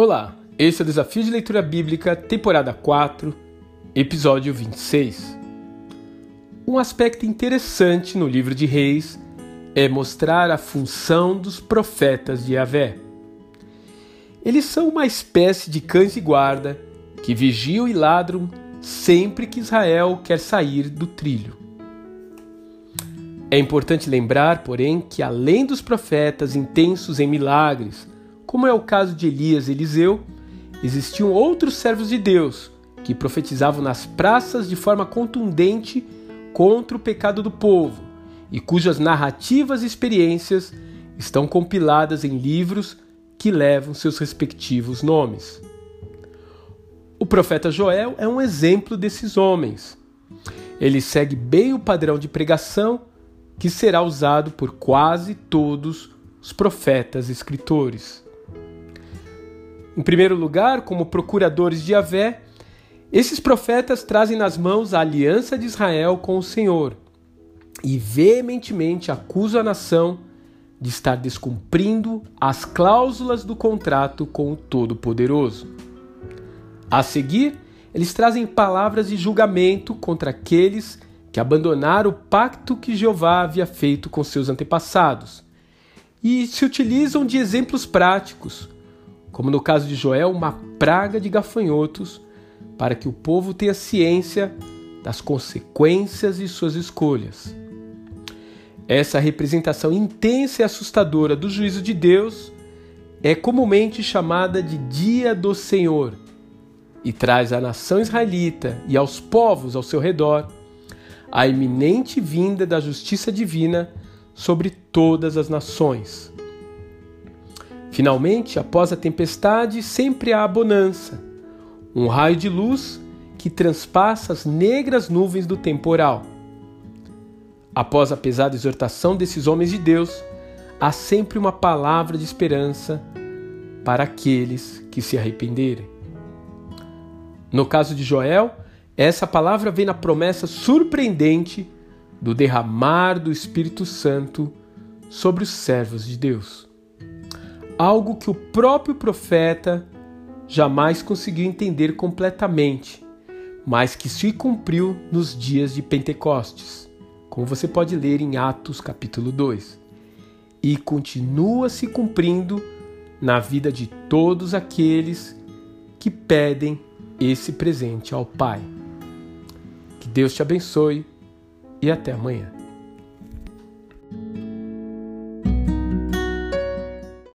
Olá, esse é o Desafio de Leitura Bíblica, temporada 4, episódio 26. Um aspecto interessante no livro de Reis é mostrar a função dos profetas de Yahvé. Eles são uma espécie de cães de guarda que vigiam e ladram sempre que Israel quer sair do trilho. É importante lembrar, porém, que além dos profetas intensos em milagres, como é o caso de Elias e Eliseu, existiam outros servos de Deus que profetizavam nas praças de forma contundente contra o pecado do povo e cujas narrativas e experiências estão compiladas em livros que levam seus respectivos nomes. O profeta Joel é um exemplo desses homens. Ele segue bem o padrão de pregação que será usado por quase todos os profetas escritores. Em primeiro lugar, como procuradores de Yahvé, esses profetas trazem nas mãos a aliança de Israel com o Senhor e veementemente acusam a nação de estar descumprindo as cláusulas do contrato com o Todo-Poderoso. A seguir, eles trazem palavras de julgamento contra aqueles que abandonaram o pacto que Jeová havia feito com seus antepassados e se utilizam de exemplos práticos como no caso de Joel, uma praga de gafanhotos, para que o povo tenha ciência das consequências de suas escolhas. Essa representação intensa e assustadora do juízo de Deus é comumente chamada de Dia do Senhor e traz à nação israelita e aos povos ao seu redor a iminente vinda da justiça divina sobre todas as nações. Finalmente, após a tempestade, sempre há a bonança, um raio de luz que transpassa as negras nuvens do temporal. Após a pesada exortação desses homens de Deus, há sempre uma palavra de esperança para aqueles que se arrependerem. No caso de Joel, essa palavra vem na promessa surpreendente do derramar do Espírito Santo sobre os servos de Deus algo que o próprio profeta jamais conseguiu entender completamente, mas que se cumpriu nos dias de Pentecostes, como você pode ler em Atos capítulo 2, e continua se cumprindo na vida de todos aqueles que pedem esse presente ao Pai. Que Deus te abençoe e até amanhã.